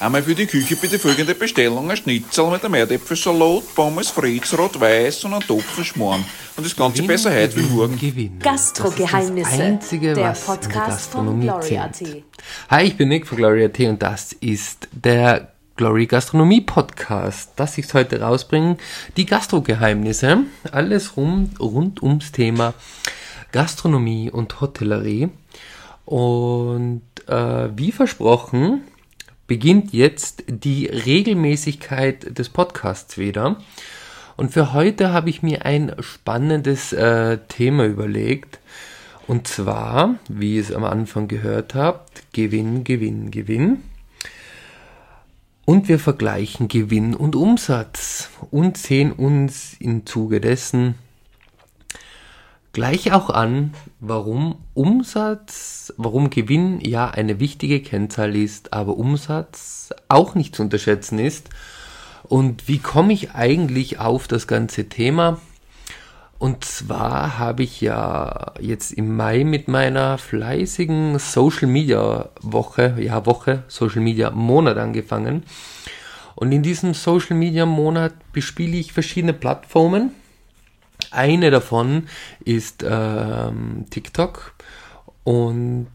Einmal für die Küche bitte folgende Bestellung: ein Schnitzel mit einem Erdäpfelsalat, Pommes Fritz, rot-weiß und ein Topfenschmarrn. Und das Ganze Gewinn, besser heute wie morgen. Gewinn. Gastrogeheimnisse. Das ist das Einzige, der was in der Podcast von Gastronomie Gloria.at. zählt. Hi, ich bin Nick von Gloria.at und das ist der Glory Gastronomie Podcast. Das ich heute rausbringen. Die Gastrogeheimnisse. Alles rund, rund ums Thema Gastronomie und Hotellerie. Und äh, wie versprochen, beginnt jetzt die Regelmäßigkeit des Podcasts wieder. Und für heute habe ich mir ein spannendes äh, Thema überlegt. Und zwar, wie ihr es am Anfang gehört habt, Gewinn, Gewinn, Gewinn. Und wir vergleichen Gewinn und Umsatz und sehen uns im Zuge dessen gleich auch an, warum Umsatz, warum Gewinn ja eine wichtige Kennzahl ist, aber Umsatz auch nicht zu unterschätzen ist. Und wie komme ich eigentlich auf das ganze Thema? Und zwar habe ich ja jetzt im Mai mit meiner fleißigen Social Media Woche, ja Woche, Social Media Monat angefangen. Und in diesem Social Media Monat bespiele ich verschiedene Plattformen. Eine davon ist ähm, TikTok und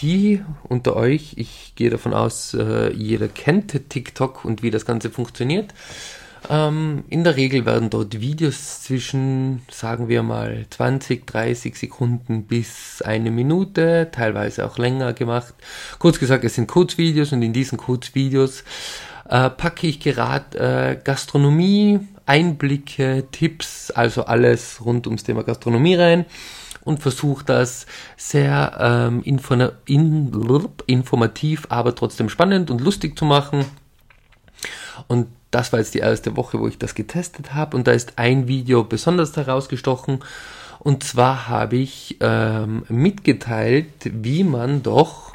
die unter euch, ich gehe davon aus, äh, jeder kennt TikTok und wie das Ganze funktioniert. Ähm, in der Regel werden dort Videos zwischen, sagen wir mal, 20, 30 Sekunden bis eine Minute, teilweise auch länger gemacht. Kurz gesagt, es sind Kurzvideos und in diesen Kurzvideos äh, packe ich gerade äh, Gastronomie, Einblicke, Tipps, also alles rund ums Thema Gastronomie rein und versuche das sehr ähm, info in, informativ, aber trotzdem spannend und lustig zu machen. Und das war jetzt die erste Woche, wo ich das getestet habe und da ist ein Video besonders herausgestochen. Und zwar habe ich ähm, mitgeteilt, wie man doch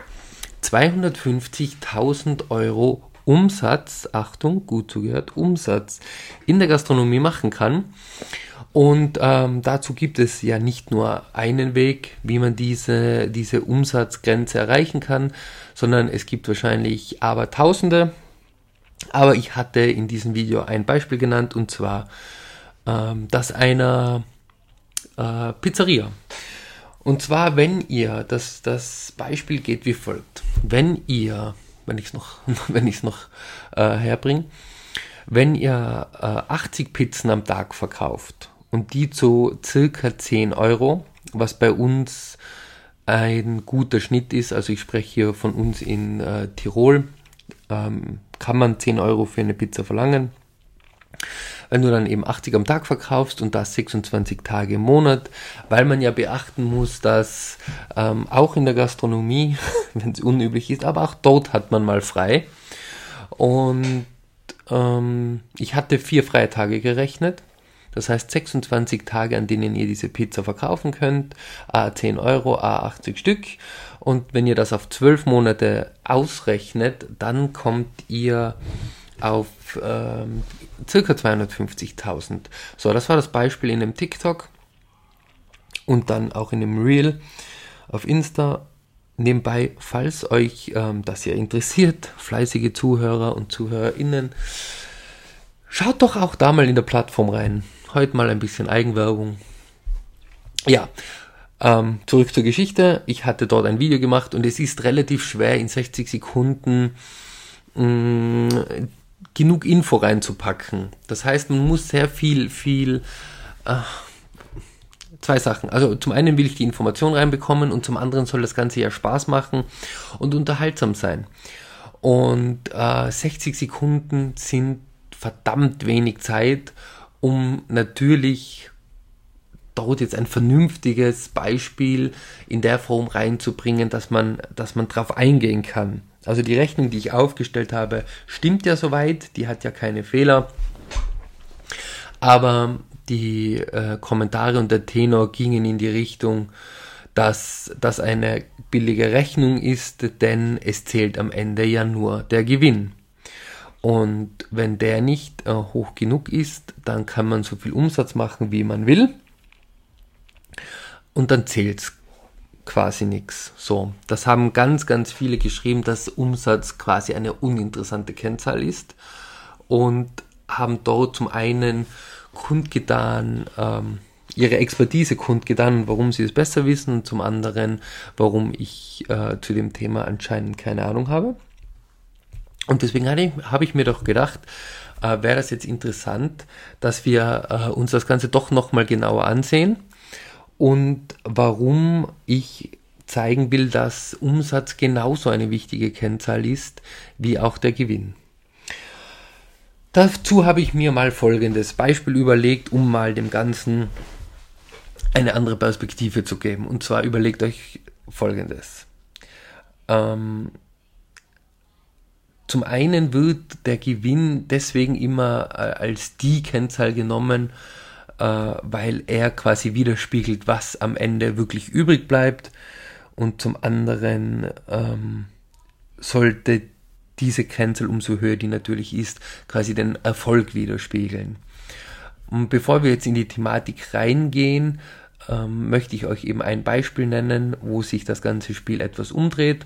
250.000 Euro Umsatz, Achtung, gut zugehört, Umsatz in der Gastronomie machen kann. Und ähm, dazu gibt es ja nicht nur einen Weg, wie man diese, diese Umsatzgrenze erreichen kann, sondern es gibt wahrscheinlich aber Tausende. Aber ich hatte in diesem Video ein Beispiel genannt und zwar ähm, das einer äh, Pizzeria. Und zwar, wenn ihr, das, das Beispiel geht wie folgt. Wenn ihr wenn ich es noch, wenn ich's noch äh, herbringe, wenn ihr äh, 80 Pizzen am Tag verkauft und die zu circa 10 Euro, was bei uns ein guter Schnitt ist, also ich spreche hier von uns in äh, Tirol, ähm, kann man 10 Euro für eine Pizza verlangen. Wenn du dann eben 80 am Tag verkaufst und das 26 Tage im Monat, weil man ja beachten muss, dass ähm, auch in der Gastronomie, wenn es unüblich ist, aber auch dort hat man mal frei. Und ähm, ich hatte vier freie Tage gerechnet. Das heißt 26 Tage, an denen ihr diese Pizza verkaufen könnt, a 10 Euro, a 80 Stück. Und wenn ihr das auf 12 Monate ausrechnet, dann kommt ihr auf ähm, circa 250.000. So, das war das Beispiel in dem TikTok und dann auch in dem Reel auf Insta. Nebenbei, falls euch ähm, das ja interessiert, fleißige Zuhörer und ZuhörerInnen, schaut doch auch da mal in der Plattform rein. Heute mal ein bisschen Eigenwerbung. Ja, ähm, zurück zur Geschichte. Ich hatte dort ein Video gemacht und es ist relativ schwer in 60 Sekunden mh, genug Info reinzupacken. Das heißt, man muss sehr viel, viel, äh, zwei Sachen. Also zum einen will ich die Information reinbekommen und zum anderen soll das Ganze ja Spaß machen und unterhaltsam sein. Und äh, 60 Sekunden sind verdammt wenig Zeit, um natürlich dort jetzt ein vernünftiges Beispiel in der Form reinzubringen, dass man, dass man drauf eingehen kann. Also die Rechnung, die ich aufgestellt habe, stimmt ja soweit, die hat ja keine Fehler. Aber die äh, Kommentare und der Tenor gingen in die Richtung, dass das eine billige Rechnung ist, denn es zählt am Ende ja nur der Gewinn. Und wenn der nicht äh, hoch genug ist, dann kann man so viel Umsatz machen, wie man will. Und dann zählt es quasi nichts. So, das haben ganz, ganz viele geschrieben, dass Umsatz quasi eine uninteressante Kennzahl ist und haben dort zum einen kundgetan, ähm, ihre Expertise kundgetan, warum sie es besser wissen und zum anderen, warum ich äh, zu dem Thema anscheinend keine Ahnung habe. Und deswegen habe ich, mir doch gedacht, äh, wäre das jetzt interessant, dass wir äh, uns das Ganze doch nochmal genauer ansehen und warum ich zeigen will, dass Umsatz genauso eine wichtige Kennzahl ist wie auch der Gewinn. Dazu habe ich mir mal folgendes Beispiel überlegt, um mal dem Ganzen eine andere Perspektive zu geben. Und zwar überlegt euch folgendes. Ähm, zum einen wird der Gewinn deswegen immer äh, als die Kennzahl genommen, weil er quasi widerspiegelt, was am Ende wirklich übrig bleibt. Und zum anderen ähm, sollte diese Kennzahl, umso höher die natürlich ist, quasi den Erfolg widerspiegeln. Und bevor wir jetzt in die Thematik reingehen, ähm, möchte ich euch eben ein Beispiel nennen, wo sich das ganze Spiel etwas umdreht.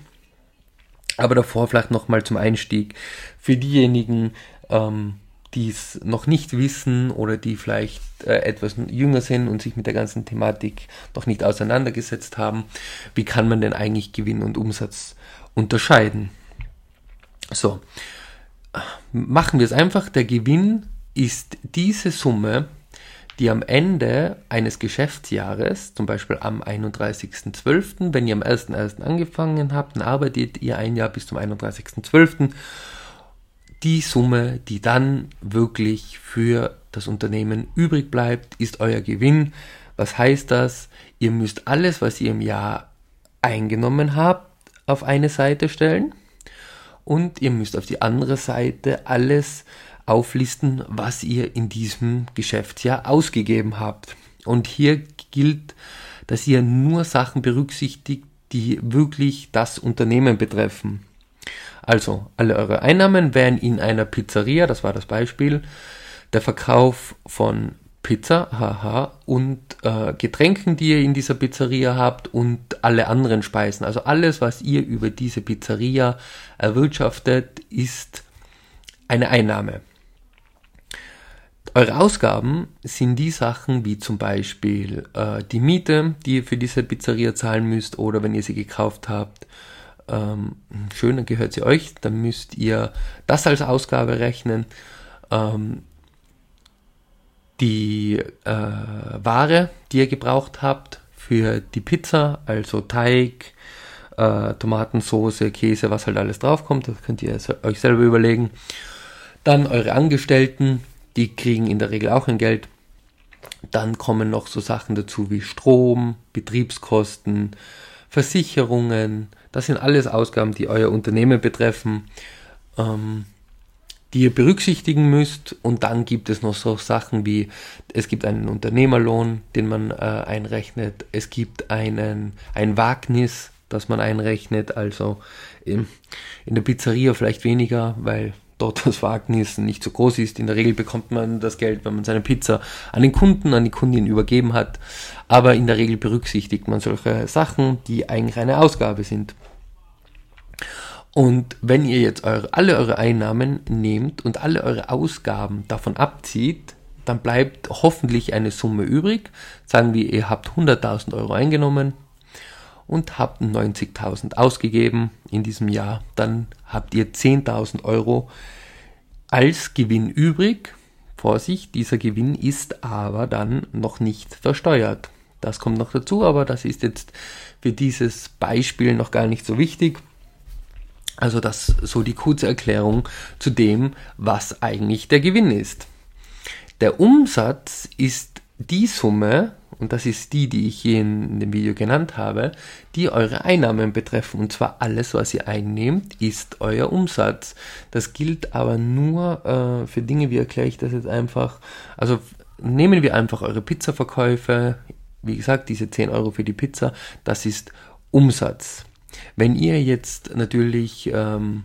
Aber davor vielleicht nochmal zum Einstieg für diejenigen, ähm, die es noch nicht wissen oder die vielleicht äh, etwas jünger sind und sich mit der ganzen Thematik noch nicht auseinandergesetzt haben. Wie kann man denn eigentlich Gewinn und Umsatz unterscheiden? So, machen wir es einfach. Der Gewinn ist diese Summe, die am Ende eines Geschäftsjahres, zum Beispiel am 31.12., wenn ihr am 1.1. angefangen habt, dann arbeitet ihr ein Jahr bis zum 31.12., die Summe, die dann wirklich für das Unternehmen übrig bleibt, ist euer Gewinn. Was heißt das? Ihr müsst alles, was ihr im Jahr eingenommen habt, auf eine Seite stellen und ihr müsst auf die andere Seite alles auflisten, was ihr in diesem Geschäftsjahr ausgegeben habt. Und hier gilt, dass ihr nur Sachen berücksichtigt, die wirklich das Unternehmen betreffen. Also alle eure Einnahmen wären in einer Pizzeria, das war das Beispiel, der Verkauf von Pizza, haha, und äh, Getränken, die ihr in dieser Pizzeria habt und alle anderen Speisen. Also alles, was ihr über diese Pizzeria erwirtschaftet, ist eine Einnahme. Eure Ausgaben sind die Sachen wie zum Beispiel äh, die Miete, die ihr für diese Pizzeria zahlen müsst oder wenn ihr sie gekauft habt, ähm, schön, dann gehört sie euch, dann müsst ihr das als Ausgabe rechnen. Ähm, die äh, Ware, die ihr gebraucht habt für die Pizza, also Teig, äh, Tomatensauce, Käse, was halt alles draufkommt, das könnt ihr euch selber überlegen. Dann eure Angestellten, die kriegen in der Regel auch ein Geld. Dann kommen noch so Sachen dazu wie Strom, Betriebskosten, Versicherungen. Das sind alles Ausgaben, die euer Unternehmen betreffen. Ähm, die ihr berücksichtigen müsst. Und dann gibt es noch so Sachen wie, es gibt einen Unternehmerlohn, den man äh, einrechnet. Es gibt einen, ein Wagnis, das man einrechnet. Also in, in der Pizzeria vielleicht weniger, weil dort das Wagnis nicht so groß ist. In der Regel bekommt man das Geld, wenn man seine Pizza an den Kunden, an die Kundin übergeben hat. Aber in der Regel berücksichtigt man solche Sachen, die eigentlich eine Ausgabe sind. Und wenn ihr jetzt eure, alle eure Einnahmen nehmt und alle eure Ausgaben davon abzieht, dann bleibt hoffentlich eine Summe übrig. Sagen wir, ihr habt 100.000 Euro eingenommen und habt 90.000 ausgegeben in diesem Jahr. Dann habt ihr 10.000 Euro als Gewinn übrig. Vorsicht, dieser Gewinn ist aber dann noch nicht versteuert. Das kommt noch dazu, aber das ist jetzt für dieses Beispiel noch gar nicht so wichtig. Also das so die kurze Erklärung zu dem, was eigentlich der Gewinn ist. Der Umsatz ist die Summe, und das ist die, die ich hier in dem Video genannt habe, die eure Einnahmen betreffen. Und zwar alles, was ihr einnehmt, ist euer Umsatz. Das gilt aber nur äh, für Dinge, wie erkläre ich das jetzt einfach. Also nehmen wir einfach eure Pizzaverkäufe. Wie gesagt, diese 10 Euro für die Pizza, das ist Umsatz. Wenn ihr jetzt natürlich ähm,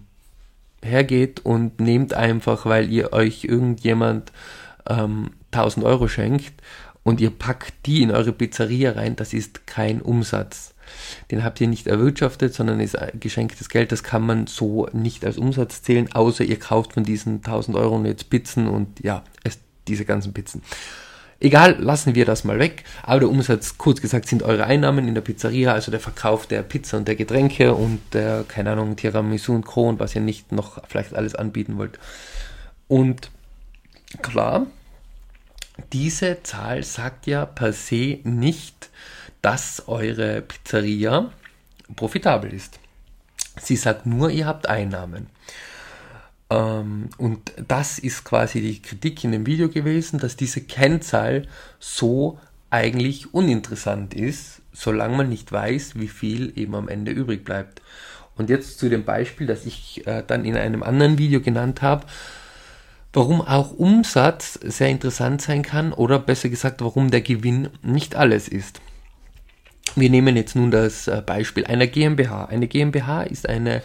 hergeht und nehmt einfach, weil ihr euch irgendjemand ähm, 1000 Euro schenkt und ihr packt die in eure Pizzeria rein, das ist kein Umsatz. den habt ihr nicht erwirtschaftet, sondern ist geschenktes Geld. Das kann man so nicht als Umsatz zählen, außer ihr kauft von diesen 1000 Euro jetzt Pizzen und ja, diese ganzen Pizzen. Egal, lassen wir das mal weg. Aber der Umsatz, kurz gesagt, sind eure Einnahmen in der Pizzeria, also der Verkauf der Pizza und der Getränke und der, keine Ahnung, Tiramisu und Co. und was ihr nicht noch vielleicht alles anbieten wollt. Und klar, diese Zahl sagt ja per se nicht, dass eure Pizzeria profitabel ist. Sie sagt nur, ihr habt Einnahmen. Ähm, und das ist quasi die Kritik in dem Video gewesen, dass diese Kennzahl so eigentlich uninteressant ist, solange man nicht weiß, wie viel eben am Ende übrig bleibt. Und jetzt zu dem Beispiel, das ich äh, dann in einem anderen Video genannt habe, warum auch Umsatz sehr interessant sein kann oder besser gesagt, warum der Gewinn nicht alles ist. Wir nehmen jetzt nun das äh, Beispiel einer GmbH. Eine GmbH ist eine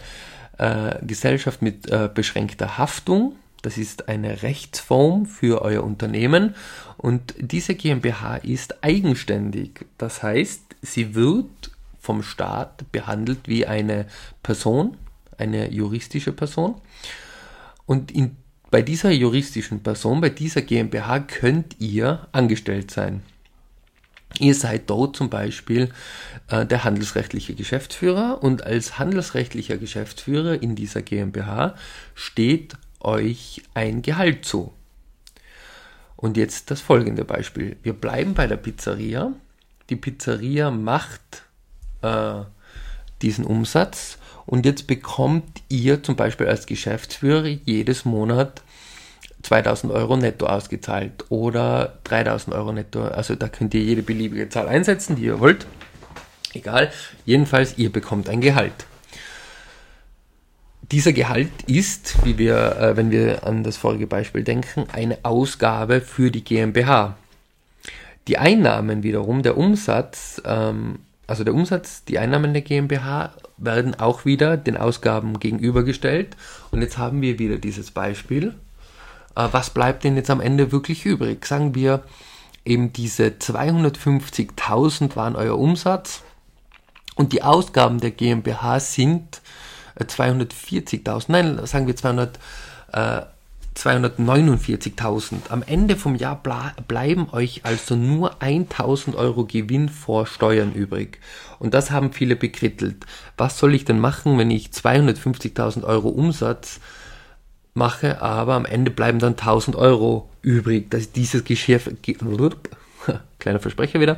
äh, Gesellschaft mit äh, beschränkter Haftung. Das ist eine Rechtsform für euer Unternehmen und diese GmbH ist eigenständig. Das heißt, sie wird vom Staat behandelt wie eine Person, eine juristische Person. Und in bei dieser juristischen Person, bei dieser GmbH könnt ihr angestellt sein. Ihr seid dort zum Beispiel äh, der handelsrechtliche Geschäftsführer und als handelsrechtlicher Geschäftsführer in dieser GmbH steht euch ein Gehalt zu. Und jetzt das folgende Beispiel. Wir bleiben bei der Pizzeria. Die Pizzeria macht äh, diesen Umsatz und jetzt bekommt ihr zum Beispiel als Geschäftsführer jedes Monat 2000 Euro netto ausgezahlt oder 3000 Euro netto. Also da könnt ihr jede beliebige Zahl einsetzen, die ihr wollt. Egal. Jedenfalls, ihr bekommt ein Gehalt. Dieser Gehalt ist, wie wir, äh, wenn wir an das vorige Beispiel denken, eine Ausgabe für die GmbH. Die Einnahmen wiederum, der Umsatz, ähm, also der Umsatz, die Einnahmen der GmbH werden auch wieder den Ausgaben gegenübergestellt. Und jetzt haben wir wieder dieses Beispiel. Äh, was bleibt denn jetzt am Ende wirklich übrig? Sagen wir, eben diese 250.000 waren euer Umsatz und die Ausgaben der GmbH sind 240.000, äh, nein, sagen wir 200, äh, 249.000. Am Ende vom Jahr bleiben euch also nur 1.000 Euro Gewinn vor Steuern übrig. Und das haben viele bekrittelt. Was soll ich denn machen, wenn ich 250.000 Euro Umsatz mache, aber am Ende bleiben dann 1.000 Euro übrig. Das, dieses Geschäft, kleiner Versprecher wieder,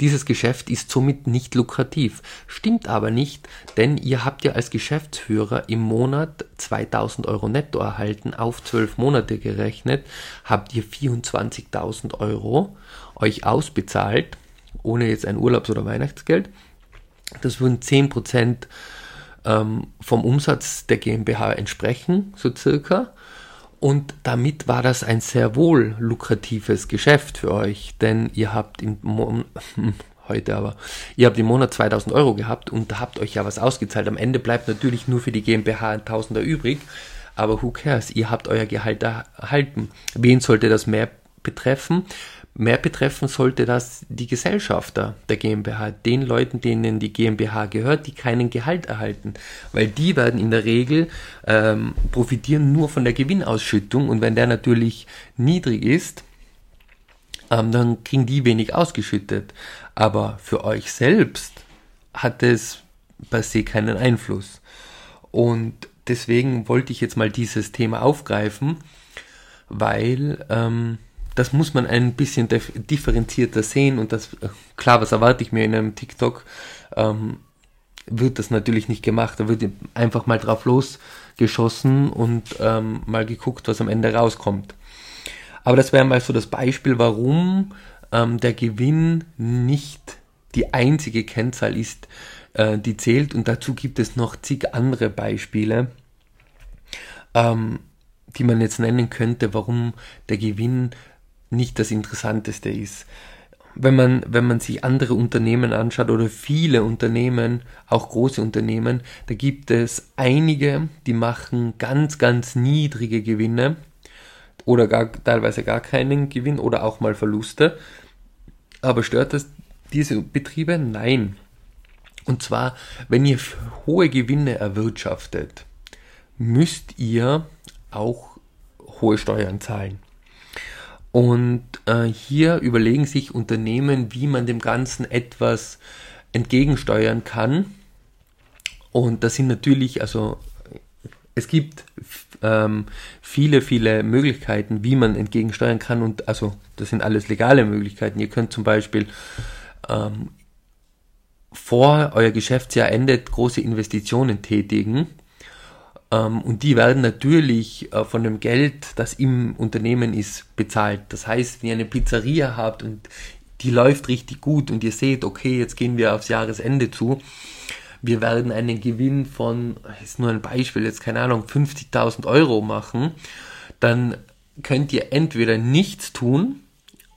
dieses Geschäft ist somit nicht lukrativ. Stimmt aber nicht, denn ihr habt ja als Geschäftsführer im Monat 2000 Euro netto erhalten, auf 12 Monate gerechnet, habt ihr 24.000 Euro euch ausbezahlt, ohne jetzt ein Urlaubs- oder Weihnachtsgeld. Das würden 10% ähm, vom Umsatz der GmbH entsprechen, so circa. Und damit war das ein sehr wohl lukratives Geschäft für euch, denn ihr habt im Monat, heute aber, ihr habt im Monat 2000 Euro gehabt und habt euch ja was ausgezahlt. Am Ende bleibt natürlich nur für die GmbH ein Tausender übrig, aber who cares? Ihr habt euer Gehalt erhalten. Wen sollte das mehr betreffen? Mehr betreffen sollte das die Gesellschafter der GmbH, den Leuten, denen die GmbH gehört, die keinen Gehalt erhalten, weil die werden in der Regel ähm, profitieren nur von der Gewinnausschüttung und wenn der natürlich niedrig ist, ähm, dann kriegen die wenig ausgeschüttet. Aber für euch selbst hat es per se keinen Einfluss. Und deswegen wollte ich jetzt mal dieses Thema aufgreifen, weil ähm, das muss man ein bisschen differenzierter sehen und das, äh, klar, was erwarte ich mir in einem TikTok, ähm, wird das natürlich nicht gemacht. Da wird einfach mal drauf losgeschossen und ähm, mal geguckt, was am Ende rauskommt. Aber das wäre mal so das Beispiel, warum ähm, der Gewinn nicht die einzige Kennzahl ist, äh, die zählt. Und dazu gibt es noch zig andere Beispiele, ähm, die man jetzt nennen könnte, warum der Gewinn nicht das Interessanteste ist. Wenn man, wenn man sich andere Unternehmen anschaut oder viele Unternehmen, auch große Unternehmen, da gibt es einige, die machen ganz, ganz niedrige Gewinne oder gar, teilweise gar keinen Gewinn oder auch mal Verluste. Aber stört das diese Betriebe? Nein. Und zwar, wenn ihr hohe Gewinne erwirtschaftet, müsst ihr auch hohe Steuern zahlen. Und äh, hier überlegen sich Unternehmen, wie man dem Ganzen etwas entgegensteuern kann. Und das sind natürlich, also es gibt ähm, viele, viele Möglichkeiten, wie man entgegensteuern kann. Und also das sind alles legale Möglichkeiten. Ihr könnt zum Beispiel ähm, vor euer Geschäftsjahr endet große Investitionen tätigen und die werden natürlich äh, von dem Geld, das im Unternehmen ist, bezahlt. Das heißt, wenn ihr eine Pizzeria habt und die läuft richtig gut und ihr seht, okay, jetzt gehen wir aufs Jahresende zu, wir werden einen Gewinn von, ist nur ein Beispiel, jetzt keine Ahnung, 50.000 Euro machen, dann könnt ihr entweder nichts tun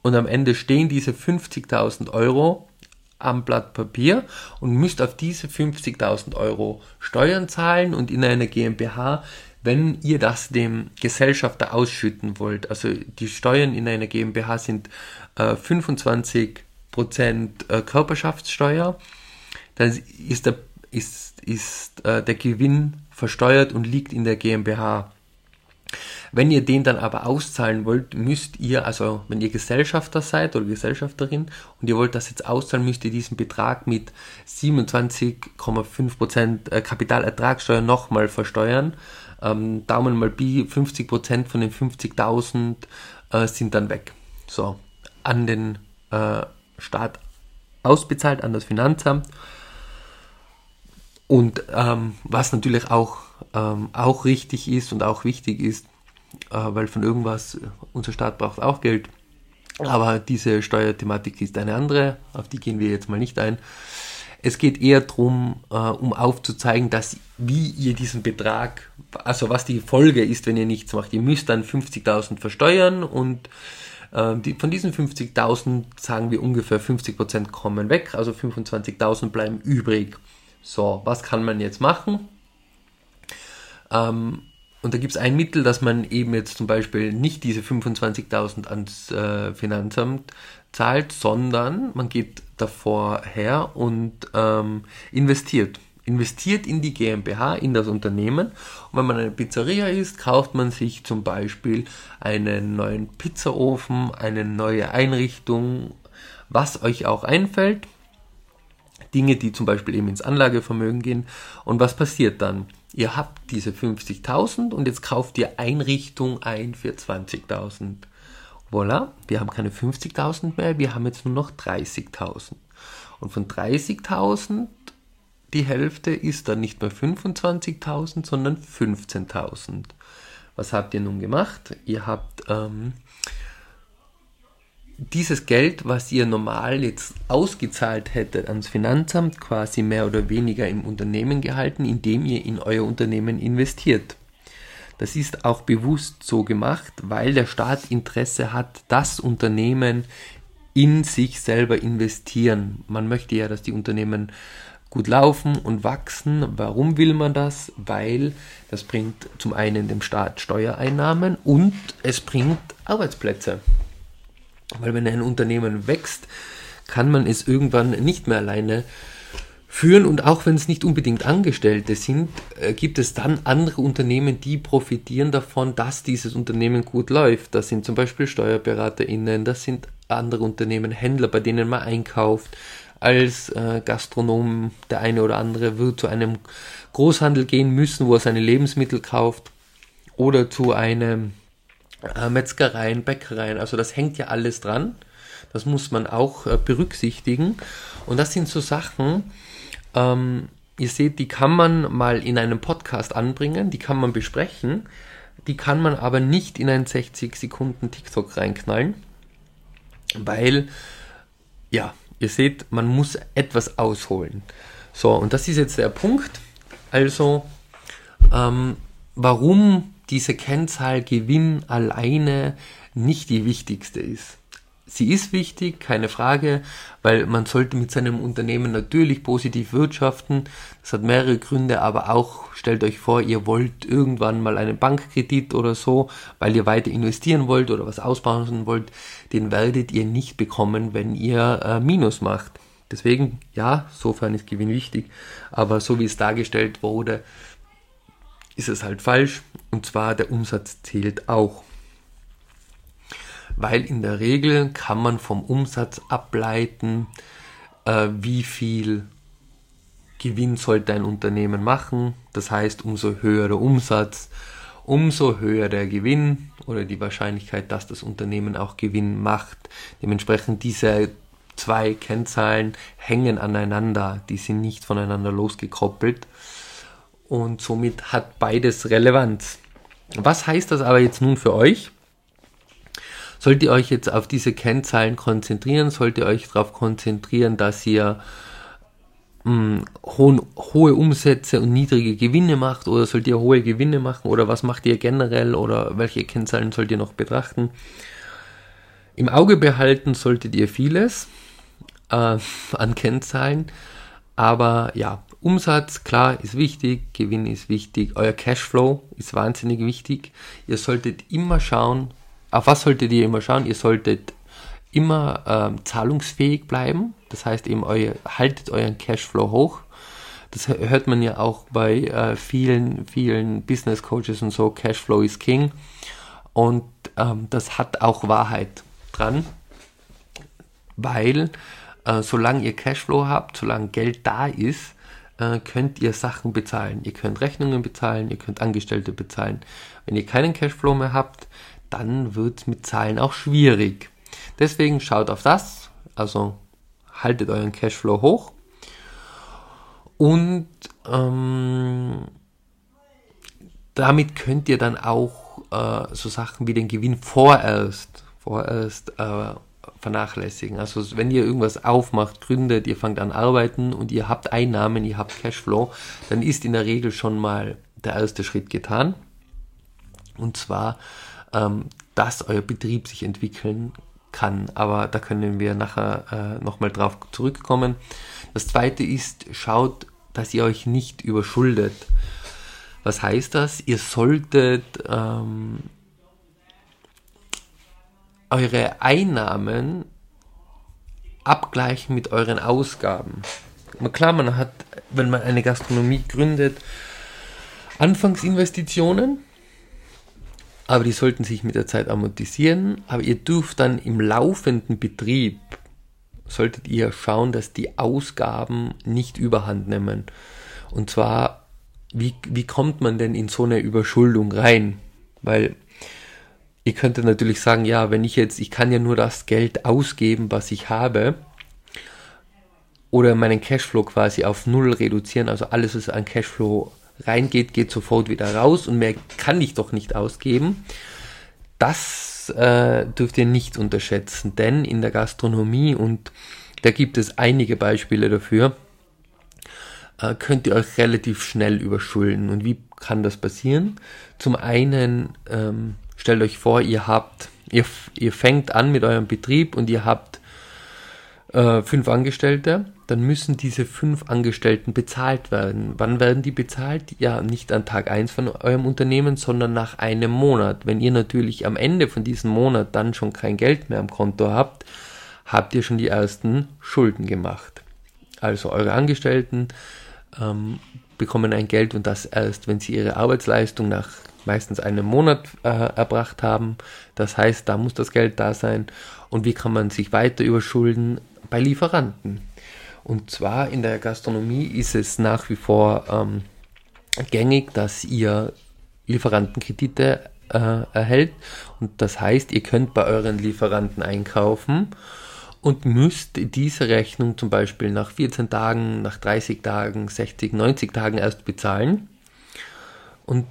und am Ende stehen diese 50.000 Euro am Blatt Papier und müsst auf diese 50.000 Euro Steuern zahlen und in einer GmbH, wenn ihr das dem Gesellschafter ausschütten wollt. Also die Steuern in einer GmbH sind äh, 25% äh, Körperschaftssteuer, dann ist der, ist, ist, äh, der Gewinn versteuert und liegt in der GmbH. Wenn ihr den dann aber auszahlen wollt, müsst ihr, also wenn ihr Gesellschafter seid oder Gesellschafterin und ihr wollt das jetzt auszahlen, müsst ihr diesen Betrag mit 27,5% äh, Kapitalertragssteuer nochmal versteuern. Ähm, Daumen mal Bi, 50% von den 50.000 äh, sind dann weg. So, an den äh, Staat ausbezahlt, an das Finanzamt. Und ähm, was natürlich auch, ähm, auch richtig ist und auch wichtig ist, äh, weil von irgendwas, unser Staat braucht auch Geld. Aber diese Steuerthematik ist eine andere, auf die gehen wir jetzt mal nicht ein. Es geht eher darum, äh, um aufzuzeigen, dass wie ihr diesen Betrag, also was die Folge ist, wenn ihr nichts macht. Ihr müsst dann 50.000 versteuern und äh, die, von diesen 50.000 sagen wir ungefähr 50% kommen weg, also 25.000 bleiben übrig. So, was kann man jetzt machen? Ähm, und da gibt es ein Mittel, dass man eben jetzt zum Beispiel nicht diese 25.000 ans äh, Finanzamt zahlt, sondern man geht davor her und ähm, investiert. Investiert in die GmbH, in das Unternehmen. Und wenn man eine Pizzeria ist, kauft man sich zum Beispiel einen neuen Pizzaofen, eine neue Einrichtung, was euch auch einfällt. Dinge, die zum Beispiel eben ins Anlagevermögen gehen. Und was passiert dann? ihr habt diese 50.000 und jetzt kauft ihr Einrichtung ein für 20.000. Voilà, wir haben keine 50.000 mehr, wir haben jetzt nur noch 30.000. Und von 30.000 die Hälfte ist dann nicht mehr 25.000, sondern 15.000. Was habt ihr nun gemacht? Ihr habt ähm, dieses Geld, was ihr normal jetzt ausgezahlt hättet ans Finanzamt, quasi mehr oder weniger im Unternehmen gehalten, indem ihr in euer Unternehmen investiert. Das ist auch bewusst so gemacht, weil der Staat Interesse hat, dass Unternehmen in sich selber investieren. Man möchte ja, dass die Unternehmen gut laufen und wachsen. Warum will man das? Weil das bringt zum einen dem Staat Steuereinnahmen und es bringt Arbeitsplätze. Weil wenn ein Unternehmen wächst, kann man es irgendwann nicht mehr alleine führen und auch wenn es nicht unbedingt Angestellte sind, äh, gibt es dann andere Unternehmen, die profitieren davon, dass dieses Unternehmen gut läuft. Das sind zum Beispiel SteuerberaterInnen, das sind andere Unternehmen, Händler, bei denen man einkauft. Als äh, Gastronom, der eine oder andere wird zu einem Großhandel gehen müssen, wo er seine Lebensmittel kauft oder zu einem äh, Metzgereien, Bäckereien, also das hängt ja alles dran. Das muss man auch äh, berücksichtigen. Und das sind so Sachen, ähm, ihr seht, die kann man mal in einem Podcast anbringen, die kann man besprechen, die kann man aber nicht in einen 60 Sekunden TikTok reinknallen, weil, ja, ihr seht, man muss etwas ausholen. So, und das ist jetzt der Punkt. Also, ähm, warum diese Kennzahl Gewinn alleine nicht die wichtigste ist. Sie ist wichtig, keine Frage, weil man sollte mit seinem Unternehmen natürlich positiv wirtschaften. Das hat mehrere Gründe, aber auch stellt euch vor, ihr wollt irgendwann mal einen Bankkredit oder so, weil ihr weiter investieren wollt oder was ausbauen wollt, den werdet ihr nicht bekommen, wenn ihr äh, Minus macht. Deswegen, ja, sofern ist Gewinn wichtig, aber so wie es dargestellt wurde, ist es halt falsch. Und zwar der Umsatz zählt auch. Weil in der Regel kann man vom Umsatz ableiten, äh, wie viel Gewinn sollte ein Unternehmen machen. Das heißt, umso höher der Umsatz, umso höher der Gewinn oder die Wahrscheinlichkeit, dass das Unternehmen auch Gewinn macht. Dementsprechend diese zwei Kennzahlen hängen aneinander, die sind nicht voneinander losgekoppelt und somit hat beides Relevanz. Was heißt das aber jetzt nun für euch? Sollt ihr euch jetzt auf diese Kennzahlen konzentrieren? Sollt ihr euch darauf konzentrieren, dass ihr mh, hm, hohen, hohe Umsätze und niedrige Gewinne macht? Oder sollt ihr hohe Gewinne machen? Oder was macht ihr generell? Oder welche Kennzahlen sollt ihr noch betrachten? Im Auge behalten solltet ihr vieles äh, an Kennzahlen. Aber ja, Umsatz, klar, ist wichtig, Gewinn ist wichtig, euer Cashflow ist wahnsinnig wichtig. Ihr solltet immer schauen, auf was solltet ihr immer schauen? Ihr solltet immer ähm, zahlungsfähig bleiben. Das heißt eben, euer, haltet euren Cashflow hoch. Das hört man ja auch bei äh, vielen, vielen Business Coaches und so. Cashflow is King. Und ähm, das hat auch Wahrheit dran, weil äh, solange ihr Cashflow habt, solange Geld da ist, äh, könnt ihr Sachen bezahlen. Ihr könnt Rechnungen bezahlen, ihr könnt Angestellte bezahlen. Wenn ihr keinen Cashflow mehr habt, dann wird es mit Zahlen auch schwierig. Deswegen schaut auf das, also haltet euren Cashflow hoch und ähm, damit könnt ihr dann auch äh, so Sachen wie den Gewinn vorerst, vorerst äh, vernachlässigen. Also wenn ihr irgendwas aufmacht, gründet, ihr fangt an arbeiten und ihr habt Einnahmen, ihr habt Cashflow, dann ist in der Regel schon mal der erste Schritt getan. Und zwar, ähm, dass euer Betrieb sich entwickeln kann. Aber da können wir nachher äh, nochmal drauf zurückkommen. Das zweite ist, schaut, dass ihr euch nicht überschuldet. Was heißt das? Ihr solltet ähm, eure Einnahmen abgleichen mit euren Ausgaben. Klar, man hat, wenn man eine Gastronomie gründet, Anfangsinvestitionen, aber die sollten sich mit der Zeit amortisieren. Aber ihr dürft dann im laufenden Betrieb, solltet ihr schauen, dass die Ausgaben nicht überhand nehmen. Und zwar, wie, wie kommt man denn in so eine Überschuldung rein? Weil Ihr könntet natürlich sagen, ja, wenn ich jetzt, ich kann ja nur das Geld ausgeben, was ich habe, oder meinen Cashflow quasi auf Null reduzieren, also alles, was an Cashflow reingeht, geht sofort wieder raus und mehr kann ich doch nicht ausgeben. Das äh, dürft ihr nicht unterschätzen, denn in der Gastronomie, und da gibt es einige Beispiele dafür, äh, könnt ihr euch relativ schnell überschulden. Und wie kann das passieren? Zum einen ähm, Stellt euch vor, ihr habt, ihr, ihr fängt an mit eurem Betrieb und ihr habt äh, fünf Angestellte, dann müssen diese fünf Angestellten bezahlt werden. Wann werden die bezahlt? Ja, nicht an Tag 1 von eurem Unternehmen, sondern nach einem Monat. Wenn ihr natürlich am Ende von diesem Monat dann schon kein Geld mehr am Konto habt, habt ihr schon die ersten Schulden gemacht. Also eure Angestellten ähm, bekommen ein Geld und das erst, wenn sie ihre Arbeitsleistung nach meistens einen Monat äh, erbracht haben. Das heißt, da muss das Geld da sein. Und wie kann man sich weiter überschulden? Bei Lieferanten. Und zwar in der Gastronomie ist es nach wie vor ähm, gängig, dass ihr Lieferantenkredite äh, erhält. Und das heißt, ihr könnt bei euren Lieferanten einkaufen und müsst diese Rechnung zum Beispiel nach 14 Tagen, nach 30 Tagen, 60, 90 Tagen erst bezahlen. Und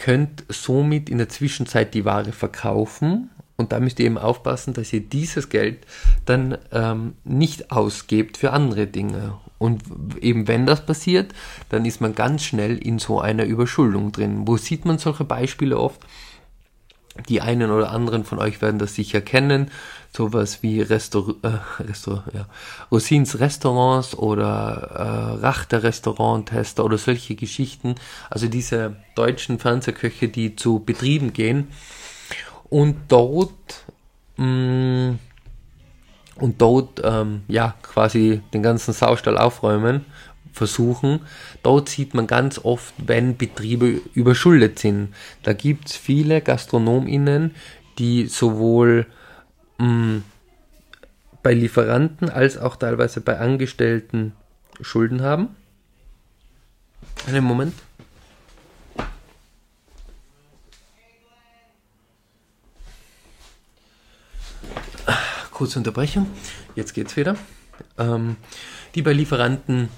könnt somit in der Zwischenzeit die Ware verkaufen und da müsst ihr eben aufpassen, dass ihr dieses Geld dann ähm, nicht ausgebt für andere Dinge. Und eben wenn das passiert, dann ist man ganz schnell in so einer Überschuldung drin. Wo sieht man solche Beispiele oft? Die einen oder anderen von euch werden das sicher kennen. Sowas wie Restaur äh, Restaur ja. Rosins Restaurants oder äh, Rachter Restauranttester oder solche Geschichten. Also diese deutschen Fernsehköche, die zu Betrieben gehen und dort mh, mm, und dort ähm, ja quasi den ganzen Saustall aufräumen versuchen. Dort sieht man ganz oft, wenn Betriebe überschuldet sind. Da gibt es viele GastronomInnen, die sowohl mh, mm, bei Lieferanten als auch teilweise bei Angestellten Schulden haben. Einen Moment. Kurze Unterbrechung. Jetzt geht's wieder. Ähm, die bei Lieferanten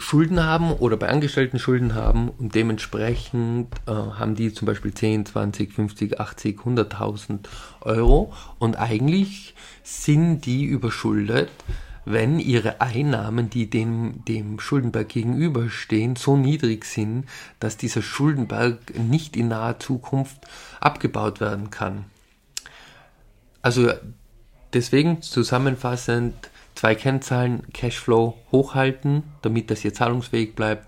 Schulden haben oder bei Angestellten Schulden haben und dementsprechend äh, haben die zum Beispiel 10, 20, 50, 80, 100.000 Euro und eigentlich sind die überschuldet, wenn ihre Einnahmen, die dem, dem Schuldenberg gegenüberstehen, so niedrig sind, dass dieser Schuldenberg nicht in naher Zukunft abgebaut werden kann. Also deswegen zusammenfassend zwei Kennzahlen Cashflow hochhalten, damit das ihr zahlungsfähig bleibt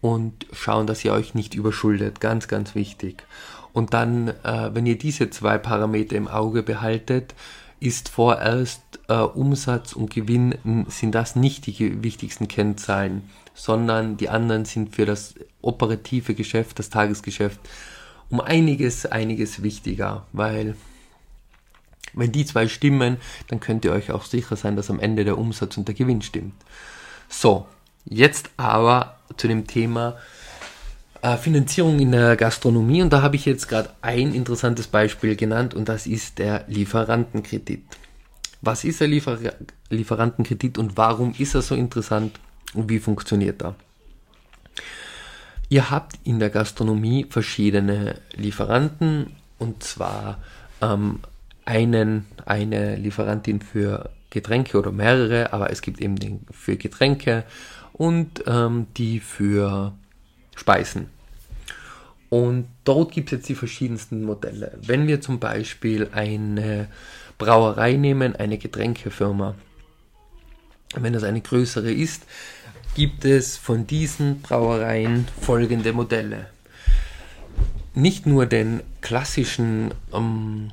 und schauen, dass ihr euch nicht überschuldet. Ganz, ganz wichtig. Und dann, äh, wenn ihr diese zwei Parameter im Auge behaltet, ist vorerst äh, Umsatz und Gewinn sind das nicht die wichtigsten Kennzahlen, sondern die anderen sind für das operative Geschäft, das Tagesgeschäft um einiges, einiges wichtiger, weil wenn die zwei stimmen, dann könnt ihr euch auch sicher sein, dass am Ende der Umsatz und der Gewinn stimmt. So, jetzt aber zu dem Thema äh, Finanzierung in der Gastronomie und da habe ich jetzt gerade ein interessantes Beispiel genannt und das ist der Lieferantenkredit. Was ist der Liefer Lieferantenkredit und warum ist er so interessant und wie funktioniert er? Ihr habt in der Gastronomie verschiedene Lieferanten und zwar ähm, einen, eine Lieferantin für Getränke oder mehrere, aber es gibt eben den für Getränke und ähm, die für Speisen. Und dort gibt es jetzt die verschiedensten Modelle. Wenn wir zum Beispiel eine Brauerei nehmen, eine Getränkefirma, wenn das eine größere ist, gibt es von diesen Brauereien folgende Modelle. Nicht nur den klassischen ähm,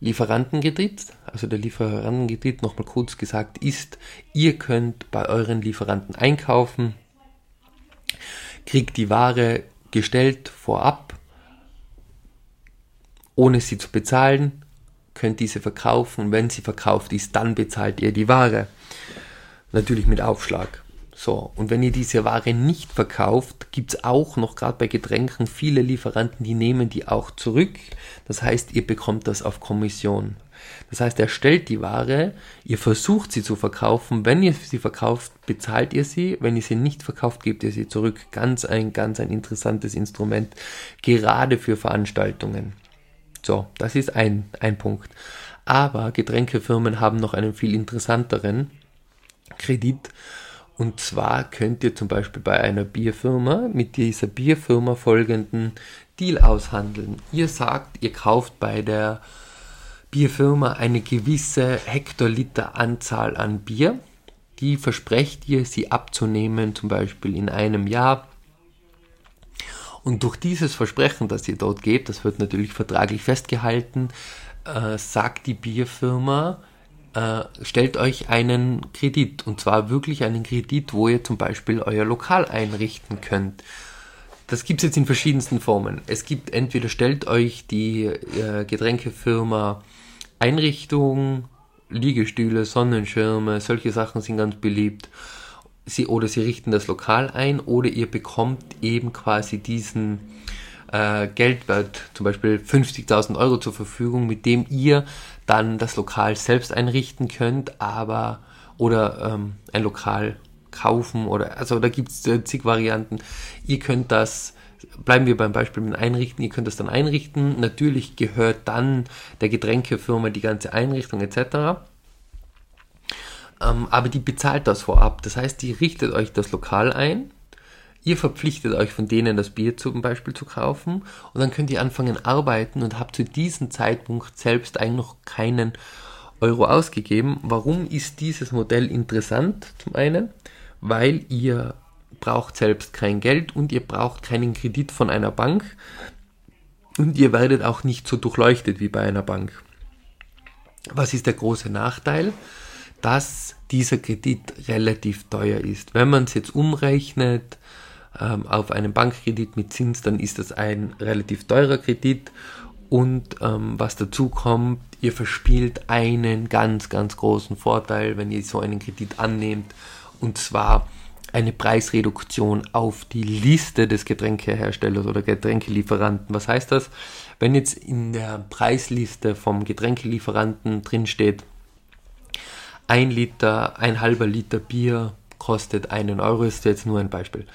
Lieferantenkredit, also der Lieferantenkredit nochmal kurz gesagt ist, ihr könnt bei euren Lieferanten einkaufen, kriegt die Ware gestellt vorab, ohne sie zu bezahlen, könnt diese verkaufen wenn sie verkauft ist, dann bezahlt ihr die Ware. Natürlich mit Aufschlag. So, und wenn ihr diese Ware nicht verkauft, gibt es auch noch gerade bei Getränken viele Lieferanten, die nehmen die auch zurück. Das heißt, ihr bekommt das auf Kommission. Das heißt, er stellt die Ware, ihr versucht sie zu verkaufen. Wenn ihr sie verkauft, bezahlt ihr sie. Wenn ihr sie nicht verkauft, gebt ihr sie zurück. Ganz ein, ganz ein interessantes Instrument, gerade für Veranstaltungen. So, das ist ein, ein Punkt. Aber Getränkefirmen haben noch einen viel interessanteren Kredit. Und zwar könnt ihr zum Beispiel bei einer Bierfirma mit dieser Bierfirma folgenden Deal aushandeln. Ihr sagt, ihr kauft bei der Bierfirma eine gewisse Hektoliter Anzahl an Bier. Die versprecht ihr, sie abzunehmen, zum Beispiel in einem Jahr. Und durch dieses Versprechen, das ihr dort gebt, das wird natürlich vertraglich festgehalten, äh, sagt die Bierfirma, äh, stellt euch einen Kredit und zwar wirklich einen Kredit, wo ihr zum Beispiel euer Lokal einrichten könnt. Das gibt es jetzt in verschiedensten Formen. Es gibt entweder stellt euch die äh, Getränkefirma Einrichtung, Liegestühle, Sonnenschirme, solche Sachen sind ganz beliebt. Sie, oder sie richten das Lokal ein oder ihr bekommt eben quasi diesen äh, Geldwert, zum Beispiel 50.000 Euro zur Verfügung, mit dem ihr dann das Lokal selbst einrichten könnt, aber oder ähm, ein Lokal kaufen oder also da gibt es äh, zig Varianten. Ihr könnt das, bleiben wir beim Beispiel mit Einrichten, ihr könnt das dann einrichten. Natürlich gehört dann der Getränkefirma die ganze Einrichtung etc. Ähm, aber die bezahlt das vorab. Das heißt, die richtet euch das Lokal ein Ihr verpflichtet euch von denen das Bier zum Beispiel zu kaufen und dann könnt ihr anfangen arbeiten und habt zu diesem Zeitpunkt selbst eigentlich noch keinen Euro ausgegeben. Warum ist dieses Modell interessant? Zum einen, weil ihr braucht selbst kein Geld und ihr braucht keinen Kredit von einer Bank und ihr werdet auch nicht so durchleuchtet wie bei einer Bank. Was ist der große Nachteil? Dass dieser Kredit relativ teuer ist. Wenn man es jetzt umrechnet ähm, auf einen Bankkredit mit Zins, dann ist das ein relativ teurer Kredit und ähm, was dazu kommt, ihr verspielt einen ganz, ganz großen Vorteil, wenn ihr so einen Kredit annehmt, und zwar eine Preisreduktion auf die Liste des Getränkeherstellers oder Getränkelieferanten. Was heißt das? Wenn jetzt in der Preisliste vom Getränkelieferanten drin steht, ein Liter, ein halber Liter Bier kostet einen Euro, ist jetzt nur ein Beispiel.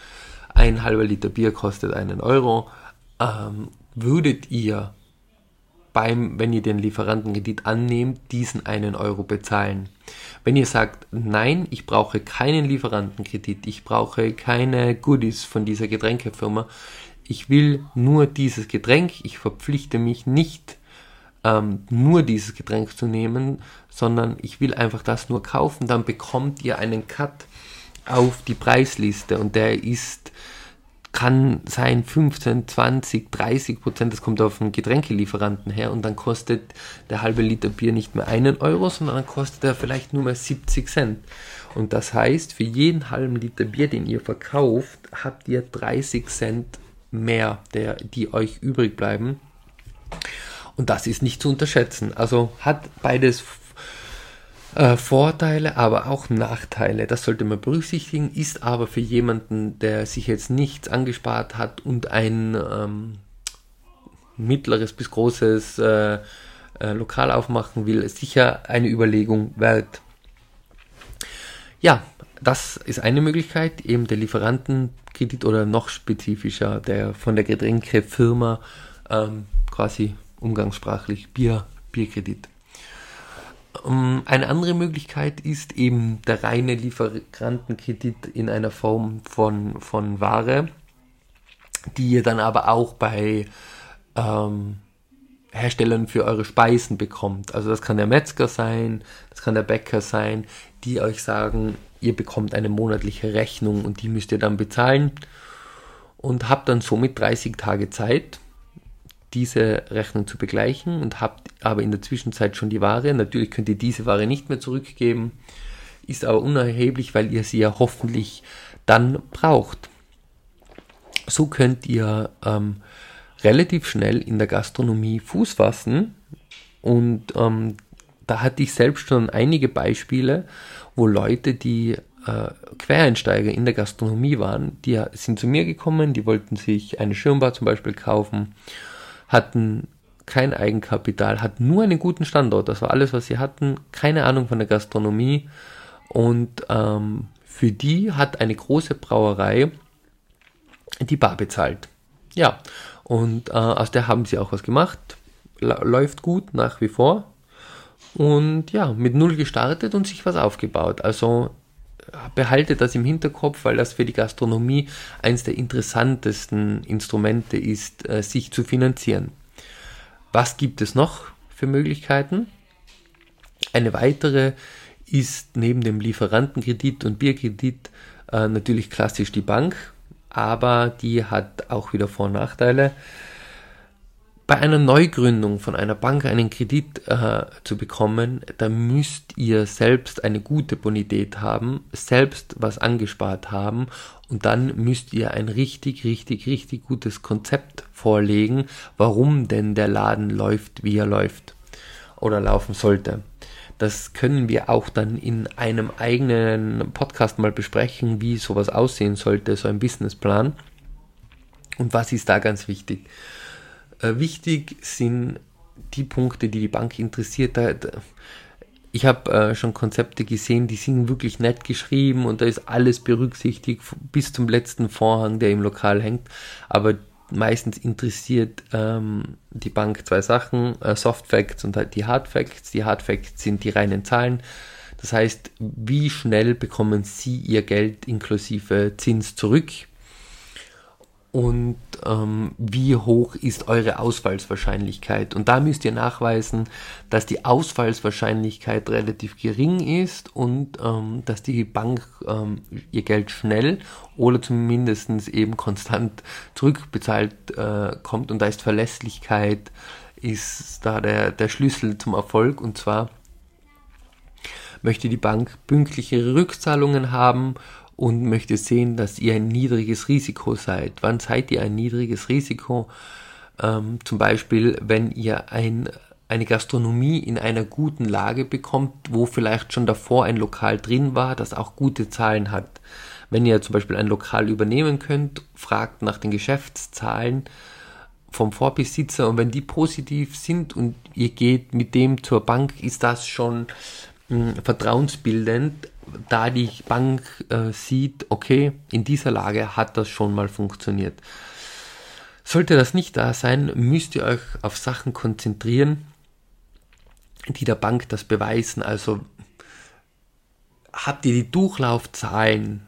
Ein halber Liter Bier kostet einen Euro. Ähm, würdet ihr beim, wenn ihr den Lieferantenkredit annehmt, diesen einen Euro bezahlen. Wenn ihr sagt, nein, ich brauche keinen Lieferantenkredit, ich brauche keine Goodies von dieser Getränkefirma, ich will nur dieses Getränk, ich verpflichte mich nicht ähm, nur dieses Getränk zu nehmen, sondern ich will einfach das nur kaufen, dann bekommt ihr einen Cut auf die Preisliste und der ist kann sein 15, 20, 30 Prozent, das kommt auf den Getränkelieferanten her und dann kostet der halbe Liter Bier nicht mehr einen Euro, sondern dann kostet er vielleicht nur mehr 70 Cent. Und das heißt, für jeden halben Liter Bier, den ihr verkauft, habt ihr 30 Cent mehr, der, die euch übrig bleiben. Und das ist nicht zu unterschätzen. Also hat beides äh, Vorteile, aber auch Nachteile. Das sollte man berücksichtigen, ist aber für jemanden, der sich jetzt nichts angespart hat und ein ähm, mittleres bis großes äh, äh, Lokal aufmachen will, sicher eine Überlegung wert. Ja, das ist eine Möglichkeit, eben der Lieferantenkredit oder noch spezifischer, der von der Getränkefirma ähm, quasi umgangssprachlich Bier, Bierkredit. Ähm, eine andere Möglichkeit ist eben der reine Lieferantenkredit in einer Form von, von Ware, die ihr dann aber auch bei ähm, Herstellern für eure Speisen bekommt. Also das kann der Metzger sein, das kann der Bäcker sein, die euch sagen, ihr bekommt eine monatliche Rechnung und die müsst ihr dann bezahlen und habt dann somit 30 Tage Zeit, diese Rechnung zu begleichen und habt aber in der Zwischenzeit schon die Ware. Natürlich könnt ihr diese Ware nicht mehr zurückgeben, ist aber unerheblich, weil ihr sie ja hoffentlich dann braucht. So könnt ihr ähm, relativ schnell in der Gastronomie Fuß fassen und ähm, da hatte ich selbst schon einige Beispiele, wo Leute, die äh, Quereinsteiger in der Gastronomie waren, die sind zu mir gekommen, die wollten sich eine Schirmbar zum Beispiel kaufen hatten kein Eigenkapital, hatten nur einen guten Standort, das war alles, was sie hatten, keine Ahnung von der Gastronomie. Und ähm, für die hat eine große Brauerei die Bar bezahlt. Ja, und äh, aus der haben sie auch was gemacht, läuft gut nach wie vor. Und ja, mit Null gestartet und sich was aufgebaut. Also behalte das im Hinterkopf, weil das für die Gastronomie eines der interessantesten Instrumente ist, äh, sich zu finanzieren. Was gibt es noch für Möglichkeiten? Eine weitere ist neben dem Lieferantenkredit und Bierkredit äh, natürlich klassisch die Bank, aber die hat auch wieder Vor- und Nachteile bei einer Neugründung von einer Bank einen Kredit äh, zu bekommen, da müsst ihr selbst eine gute Bonität haben, selbst was angespart haben und dann müsst ihr ein richtig, richtig, richtig gutes Konzept vorlegen, warum denn der Laden läuft, wie er läuft oder laufen sollte. Das können wir auch dann in einem eigenen Podcast mal besprechen, wie sowas aussehen sollte, so ein Businessplan. Und was ist da ganz wichtig? Äh, wichtig sind die Punkte, die die Bank interessiert. Ich habe äh, schon Konzepte gesehen, die sind wirklich nett geschrieben und da ist alles berücksichtigt bis zum letzten Vorhang, der im Lokal hängt. Aber meistens interessiert ähm, die Bank zwei Sachen, äh, Soft Facts und halt die Hard Facts. Die Hard Facts sind die reinen Zahlen. Das heißt, wie schnell bekommen Sie Ihr Geld inklusive Zins zurück? Und ähm, wie hoch ist eure Ausfallswahrscheinlichkeit. Und da müsst ihr nachweisen, dass die Ausfallswahrscheinlichkeit relativ gering ist und ähm, dass die Bank ähm, ihr Geld schnell oder zumindest eben konstant zurückbezahlt äh, kommt. Und da ist Verlässlichkeit ist da der, der Schlüssel zum Erfolg und zwar möchte die Bank pünktlichere Rückzahlungen haben und möchte sehen, dass ihr ein niedriges Risiko seid. Wann seid ihr ein niedriges Risiko? Ähm, zum Beispiel, wenn ihr ein, eine Gastronomie in einer guten Lage bekommt, wo vielleicht schon davor ein Lokal drin war, das auch gute Zahlen hat. Wenn ihr zum Beispiel ein Lokal übernehmen könnt, fragt nach den Geschäftszahlen vom Vorbesitzer und wenn die positiv sind und ihr geht mit dem zur Bank, ist das schon mh, hm, vertrauensbildend, da die Bank äh, sieht, okay, in dieser Lage hat das schon mal funktioniert. Sollte das nicht da sein, müsst ihr euch auf Sachen konzentrieren, die der Bank das beweisen. Also habt ihr die Durchlaufzahlen,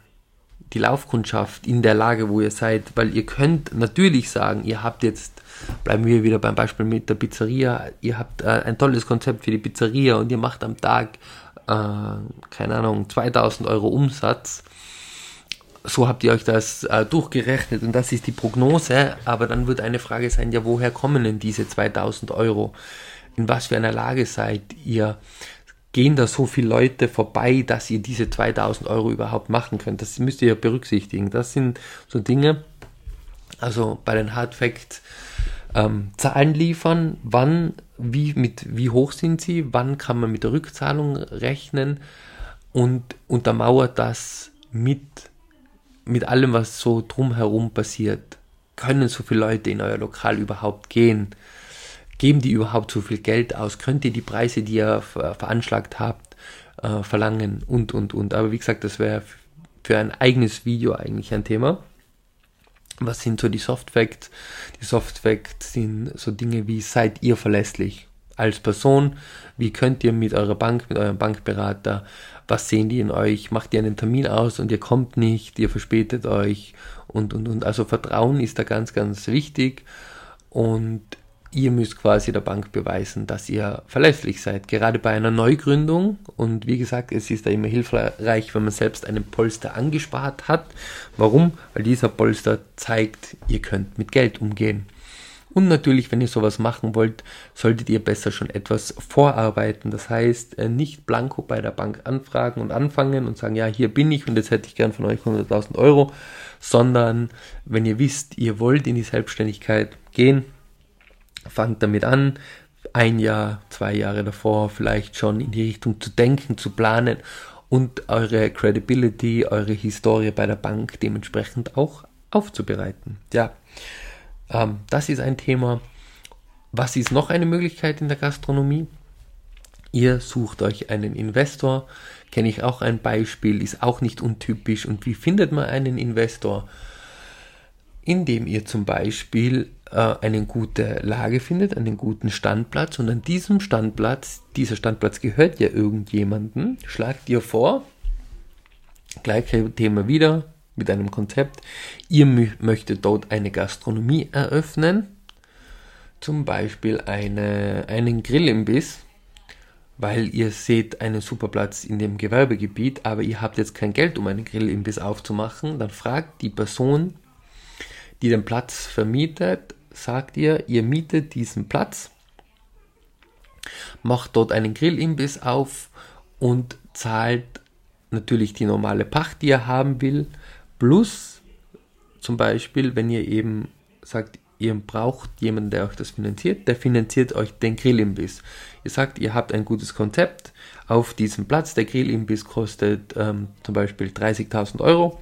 die Laufkundschaft in der Lage, wo ihr seid, weil ihr könnt natürlich sagen, ihr habt jetzt, bleiben wir wieder beim Beispiel mit der Pizzeria, ihr habt äh, ein tolles Konzept für die Pizzeria und ihr macht am Tag, äh, keine Ahnung, 2000 Euro Umsatz so habt ihr euch das äh, durchgerechnet und das ist die Prognose, aber dann wird eine Frage sein, ja, woher kommen denn diese 2000 Euro? In was für einer Lage seid ihr? Gehen da so viele Leute vorbei, dass ihr diese 2000 Euro überhaupt machen könnt? Das müsst ihr ja berücksichtigen. Das sind so Dinge, also bei den Hard Facts, ähm, Zahlen liefern, wann, wie, mit, wie hoch sind sie, wann kann man mit der Rückzahlung rechnen und untermauert das mit mit allem, was so drumherum passiert, können so viele Leute in euer Lokal überhaupt gehen? Geben die überhaupt so viel Geld aus? Könnt ihr die Preise, die ihr veranschlagt habt, äh, verlangen? Und, und, und. Aber wie gesagt, das wäre für ein eigenes Video eigentlich ein Thema. Was sind so die Soft Facts? Die Soft Facts sind so Dinge wie, seid ihr verlässlich? als Person, wie könnt ihr mit eurer Bank, mit eurem Bankberater, was sehen die in euch, macht ihr einen Termin aus und ihr kommt nicht, ihr verspätet euch und, und, und. Also Vertrauen ist da ganz, ganz wichtig und ihr müsst quasi der Bank beweisen, dass ihr verlässlich seid, gerade bei einer Neugründung. Und wie gesagt, es ist da immer hilfreich, wenn man selbst einen Polster angespart hat. Warum? Weil dieser Polster zeigt, ihr könnt mit Geld umgehen. Und natürlich, wenn ihr sowas machen wollt, solltet ihr besser schon etwas vorarbeiten. Das heißt, äh, nicht blanko bei der Bank anfragen und anfangen und sagen, ja, hier bin ich und jetzt hätte ich gern von euch 100.000 Euro, sondern wenn ihr wisst, ihr wollt in die Selbstständigkeit gehen, fangt damit an, ein Jahr, zwei Jahre davor vielleicht schon in die Richtung zu denken, zu planen und eure Credibility, eure Historie bei der Bank dementsprechend auch aufzubereiten. Ja, ähm, das ist ein Thema. Was ist noch eine Möglichkeit in der Gastronomie? Ihr sucht euch einen Investor. Kenne ich auch ein Beispiel, ist auch nicht untypisch. Und wie findet man einen Investor? Indem ihr zum Beispiel äh, eine gute Lage findet, einen guten Standplatz. Und an diesem Standplatz, dieser Standplatz gehört ja irgendjemandem, schlagt ihr vor, gleiche Thema wieder, mit einem Konzept. Ihr möchtet dort eine Gastronomie eröffnen, zum Beispiel eine, einen Grillimbiss, weil ihr seht einen super Platz in dem Gewerbegebiet, aber ihr habt jetzt kein Geld, um einen Grillimbiss aufzumachen, dann fragt die Person, die den Platz vermietet, sagt ihr, ihr mietet diesen Platz, macht dort einen Grillimbiss auf und zahlt natürlich die normale Pacht, die ihr haben will, Plus zum Beispiel, wenn ihr eben sagt, ihr braucht jemanden, der euch das finanziert, der finanziert euch den Grillimbiss. Ihr sagt, ihr habt ein gutes Konzept auf diesem Platz, der Grillimbiss kostet ähm, zum Beispiel 30.000 Euro.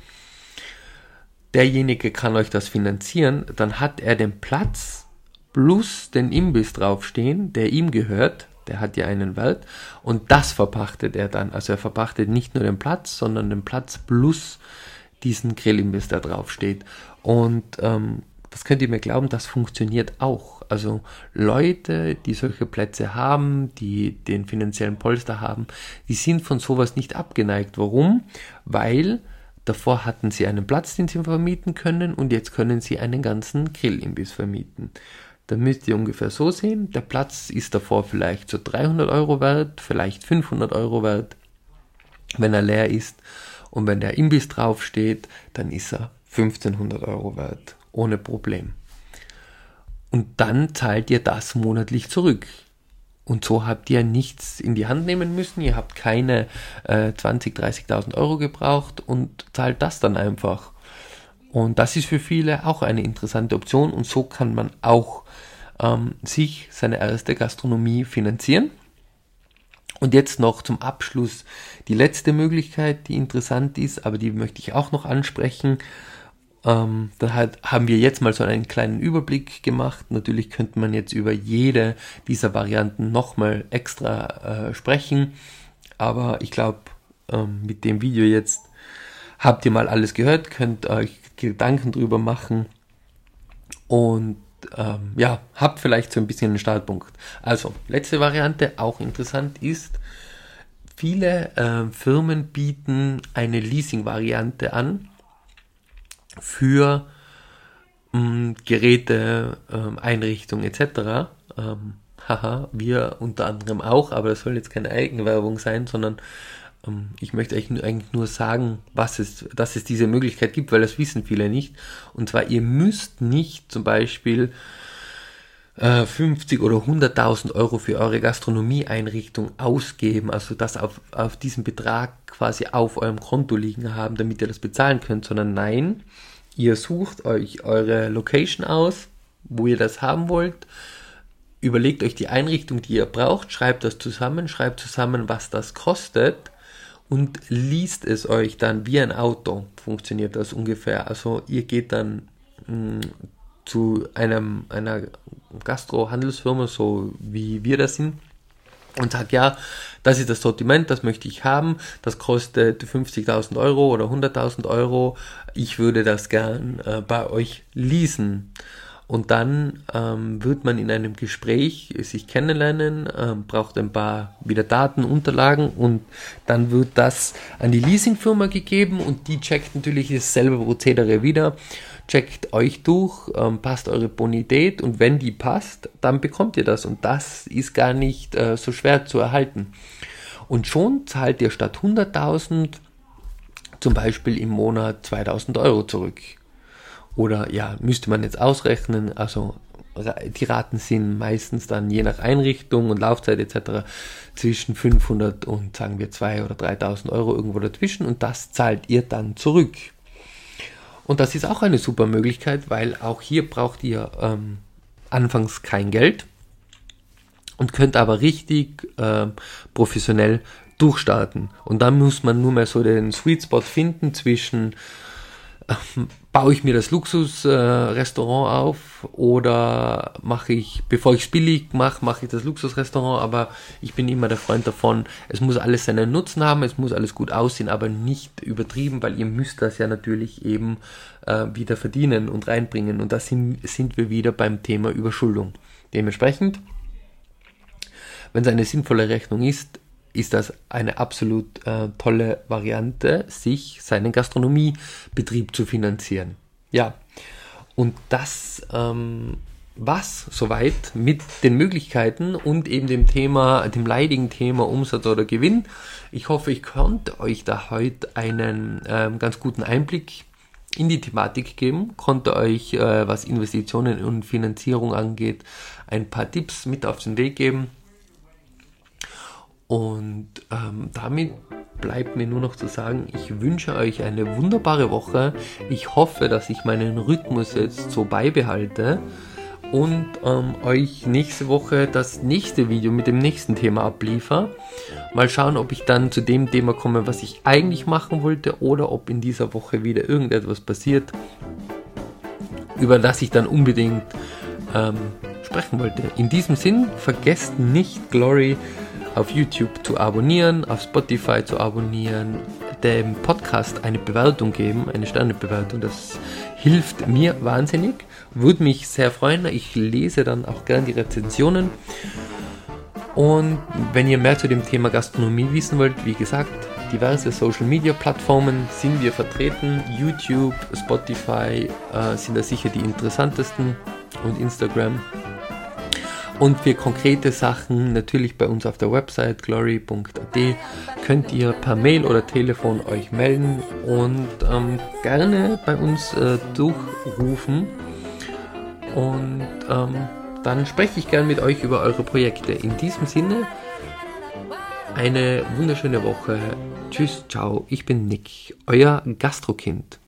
Derjenige kann euch das finanzieren, dann hat er den Platz plus den Imbiss draufstehen, der ihm gehört, der hat ja einen Wert und das verpachtet er dann. Also er verpachtet nicht nur den Platz, sondern den Platz plus diesen Grillimbiss da drauf steht. Und ähm, das könnt ihr mir glauben, das funktioniert auch. Also Leute, die solche Plätze haben, die den finanziellen Polster haben, die sind von sowas nicht abgeneigt. Warum? Weil davor hatten sie einen Platz, den sie vermieten können und jetzt können sie einen ganzen Grillimbiss vermieten. Dann müsst ihr ungefähr so sehen, der Platz ist davor vielleicht so 300 Euro wert, vielleicht 500 Euro wert, wenn er leer ist. Und wenn der Imbiss draufsteht, dann ist er 1500 Euro wert, ohne Problem. Und dann zahlt ihr das monatlich zurück. Und so habt ihr nichts in die Hand nehmen müssen. Ihr habt keine äh, 20.000, 30.000 Euro gebraucht und zahlt das dann einfach. Und das ist für viele auch eine interessante Option und so kann man auch ähm, sich seine erste Gastronomie finanzieren. Und jetzt noch zum Abschluss die letzte Möglichkeit, die interessant ist, aber die möchte ich auch noch ansprechen. Ähm, da hat, haben wir jetzt mal so einen kleinen Überblick gemacht. Natürlich könnte man jetzt über jede dieser Varianten nochmal extra äh, sprechen. Aber ich glaube, ähm, mit dem Video jetzt habt ihr mal alles gehört, könnt euch Gedanken drüber machen und ähm, ja, habt vielleicht so ein bisschen einen Startpunkt. Also, letzte Variante, auch interessant ist, viele äh, Firmen bieten eine Leasing-Variante an für ähm, Geräte, ähm, Einrichtungen etc. Ähm, haha, wir unter anderem auch, aber das soll jetzt keine Eigenwerbung sein, sondern ähm, ich möchte eigentlich, eigentlich nur sagen, was es, dass es diese Möglichkeit gibt, weil das wissen viele nicht. Und zwar, ihr müsst nicht zum Beispiel 50 äh, oder 100.000 Euro für eure Gastronomieeinrichtung ausgeben, also das auf, auf diesen Betrag quasi auf eurem Konto liegen haben, damit ihr das bezahlen könnt, sondern nein, ihr sucht euch eure Location aus, wo ihr das haben wollt, überlegt euch die Einrichtung, die ihr braucht, schreibt das zusammen, schreibt zusammen, was das kostet und liest es euch dann wie ein Auto, funktioniert das ungefähr. Also ihr geht dann mm, zu einem, einer Gastro-Handelsfirma, so wie wir das sind, und sagt, ja, das ist das Sortiment, das möchte ich haben, das kostet 50.000 Euro oder 100.000 Euro, ich würde das gern äh, bei euch leasen. Und dann ähm, wird man in einem Gespräch sich kennenlernen, ähm, braucht ein paar wieder Daten, Unterlagen und dann wird das an die Leasingfirma gegeben und die checkt natürlich dasselbe Prozedere wieder checkt euch durch, ähm, passt eure Bonität und wenn die passt, dann bekommt ihr das und das ist gar nicht äh, so schwer zu erhalten. Und schon zahlt ihr statt 100.000 zum Beispiel im Monat 2000 Euro zurück. Oder ja, müsste man jetzt ausrechnen, also die Raten sind meistens dann je nach Einrichtung und Laufzeit etc. zwischen 500 und sagen wir 2 oder 3000 Euro irgendwo dazwischen und das zahlt ihr dann zurück. Und das ist auch eine super Möglichkeit, weil auch hier braucht ihr ähm, anfangs kein Geld und könnt aber richtig äh, professionell durchstarten. Und dann muss man nur mal so den Sweet Spot finden zwischen baue ich mir das Luxusrestaurant äh, auf oder mache ich, bevor ich es billig mache, mache ich das Luxusrestaurant, aber ich bin immer der Freund davon, es muss alles seinen Nutzen haben, es muss alles gut aussehen, aber nicht übertrieben, weil ihr müsst das ja natürlich eben äh, wieder verdienen und reinbringen und da sind, sind wir wieder beim Thema Überschuldung. Dementsprechend, wenn es eine sinnvolle Rechnung ist, ist das eine absolut äh, tolle Variante, sich seinen Gastronomiebetrieb zu finanzieren. Ja, und das ähm, was soweit mit den Möglichkeiten und eben dem Thema, dem leidigen Thema Umsatz oder Gewinn. Ich hoffe, ich konnte euch da heute einen ähm, ganz guten Einblick in die Thematik geben, konnte euch, äh, was Investitionen und Finanzierung angeht, ein paar Tipps mit auf den Weg geben und ähm, damit bleibt mir nur noch zu sagen, ich wünsche euch eine wunderbare Woche. Ich hoffe, dass ich meinen Rhythmus jetzt so beibehalte und ähm, euch nächste Woche das nächste Video mit dem nächsten Thema abliefer. Mal schauen, ob ich dann zu dem Thema komme, was ich eigentlich machen wollte oder ob in dieser Woche wieder irgendetwas passiert, über das ich dann unbedingt ähm, sprechen wollte. In diesem Sinn, vergesst nicht Glory auf YouTube zu abonnieren, auf Spotify zu abonnieren, dem Podcast eine Bewertung geben, eine Sternebewertung. Das hilft mir wahnsinnig, würde mich sehr freuen. Ich lese dann auch gern die Rezensionen. Und wenn ihr mehr zu dem Thema Gastronomie wissen wollt, wie gesagt, diverse Social Media Plattformen sind wir vertreten. YouTube, Spotify äh, sind da sicher die interessantesten und Instagram. Und für konkrete Sachen natürlich bei uns auf der Website glory.at könnt ihr per Mail oder Telefon euch melden und ähm, gerne bei uns äh, durchrufen. Und ähm, dann spreche ich gern mit euch über eure Projekte. In diesem Sinne, eine wunderschöne Woche. Tschüss, ciao, ich bin Nick, euer Gastrokind.